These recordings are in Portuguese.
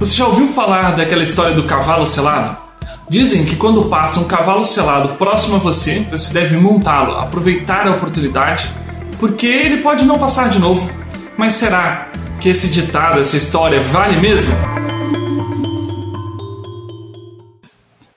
Você já ouviu falar daquela história do cavalo selado? Dizem que quando passa um cavalo selado próximo a você, você deve montá-lo, aproveitar a oportunidade, porque ele pode não passar de novo. Mas será que esse ditado, essa história vale mesmo?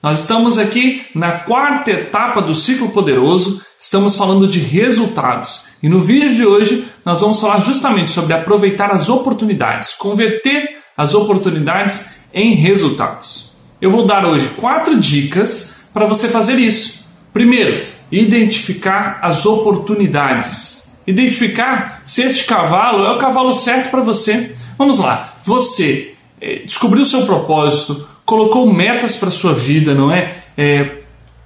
Nós estamos aqui na quarta etapa do ciclo poderoso, estamos falando de resultados. E no vídeo de hoje nós vamos falar justamente sobre aproveitar as oportunidades, converter as oportunidades em resultados. Eu vou dar hoje quatro dicas para você fazer isso. Primeiro, identificar as oportunidades. Identificar se este cavalo é o cavalo certo para você. Vamos lá, você eh, descobriu seu propósito, colocou metas para sua vida, não é? é?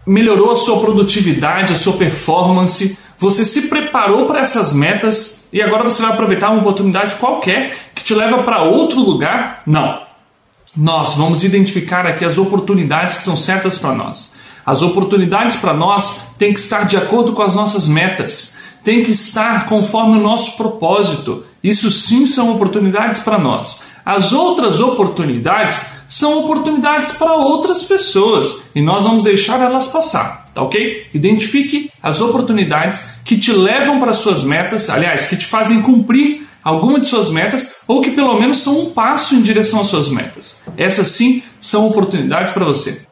Melhorou a sua produtividade, a sua performance. Você se preparou para essas metas e agora você vai aproveitar uma oportunidade qualquer que te leva para outro lugar? Não. Nós vamos identificar aqui as oportunidades que são certas para nós. As oportunidades para nós têm que estar de acordo com as nossas metas, tem que estar conforme o nosso propósito. Isso sim são oportunidades para nós. As outras oportunidades são oportunidades para outras pessoas e nós vamos deixar elas passar, tá ok? Identifique as oportunidades que te levam para suas metas, aliás, que te fazem cumprir alguma de suas metas ou que pelo menos são um passo em direção às suas metas. Essas sim são oportunidades para você.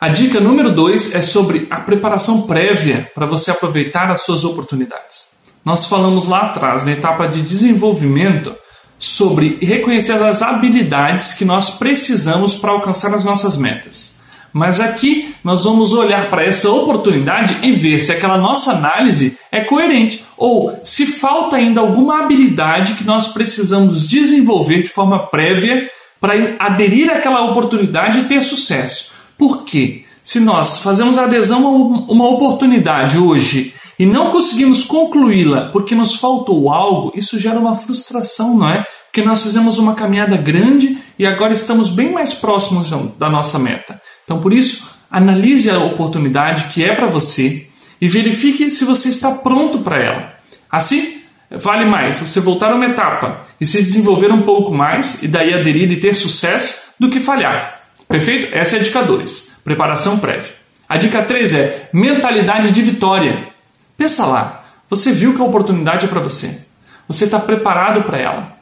A dica número 2 é sobre a preparação prévia para você aproveitar as suas oportunidades. Nós falamos lá atrás, na etapa de desenvolvimento, sobre reconhecer as habilidades que nós precisamos para alcançar as nossas metas. Mas aqui nós vamos olhar para essa oportunidade e ver se aquela nossa análise é coerente ou se falta ainda alguma habilidade que nós precisamos desenvolver de forma prévia para aderir àquela oportunidade e ter sucesso. Por quê? Se nós fazemos adesão a uma oportunidade hoje e não conseguimos concluí-la porque nos faltou algo, isso gera uma frustração, não é? Porque nós fizemos uma caminhada grande e agora estamos bem mais próximos da nossa meta. Então, por isso, analise a oportunidade que é para você e verifique se você está pronto para ela. Assim, vale mais você voltar uma etapa e se desenvolver um pouco mais e daí aderir e ter sucesso do que falhar. Perfeito? Essa é a dica 2, preparação prévia. A dica 3 é mentalidade de vitória. Pensa lá, você viu que a oportunidade é para você. Você está preparado para ela.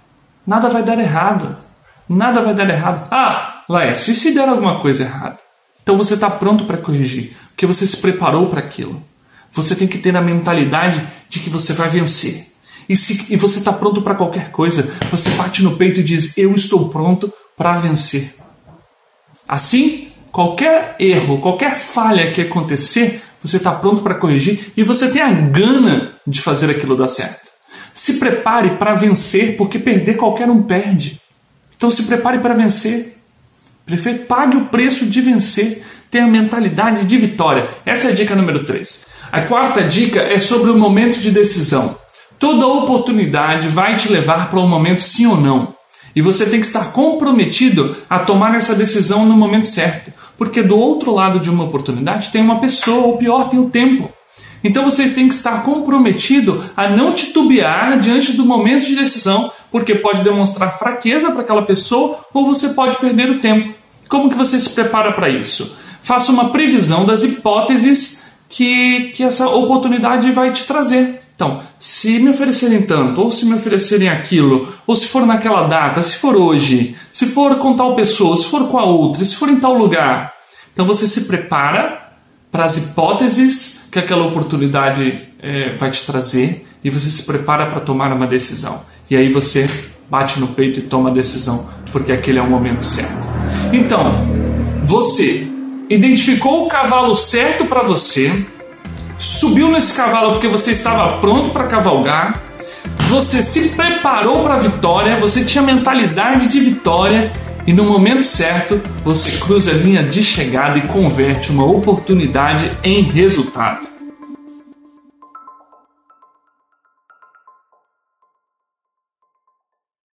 Nada vai dar errado. Nada vai dar errado. Ah, Laércio, e se der alguma coisa errada? Então você está pronto para corrigir, porque você se preparou para aquilo. Você tem que ter a mentalidade de que você vai vencer. E, se, e você está pronto para qualquer coisa, você bate no peito e diz: Eu estou pronto para vencer. Assim, qualquer erro, qualquer falha que acontecer, você está pronto para corrigir e você tem a gana de fazer aquilo dar certo. Se prepare para vencer, porque perder qualquer um perde. Então se prepare para vencer. Prefeito, pague o preço de vencer. Tenha a mentalidade de vitória. Essa é a dica número 3. A quarta dica é sobre o momento de decisão. Toda oportunidade vai te levar para um momento sim ou não. E você tem que estar comprometido a tomar essa decisão no momento certo. Porque do outro lado de uma oportunidade tem uma pessoa, ou pior, tem o tempo. Então você tem que estar comprometido a não titubear diante do momento de decisão, porque pode demonstrar fraqueza para aquela pessoa ou você pode perder o tempo. Como que você se prepara para isso? Faça uma previsão das hipóteses que, que essa oportunidade vai te trazer. Então, se me oferecerem tanto, ou se me oferecerem aquilo, ou se for naquela data, se for hoje, se for com tal pessoa, se for com a outra, se for em tal lugar, então você se prepara para as hipóteses que aquela oportunidade é, vai te trazer e você se prepara para tomar uma decisão. E aí você bate no peito e toma a decisão, porque aquele é o momento certo. Então, você identificou o cavalo certo para você, subiu nesse cavalo porque você estava pronto para cavalgar, você se preparou para a vitória, você tinha mentalidade de vitória e no momento certo você cruza a linha de chegada e converte uma oportunidade em resultado.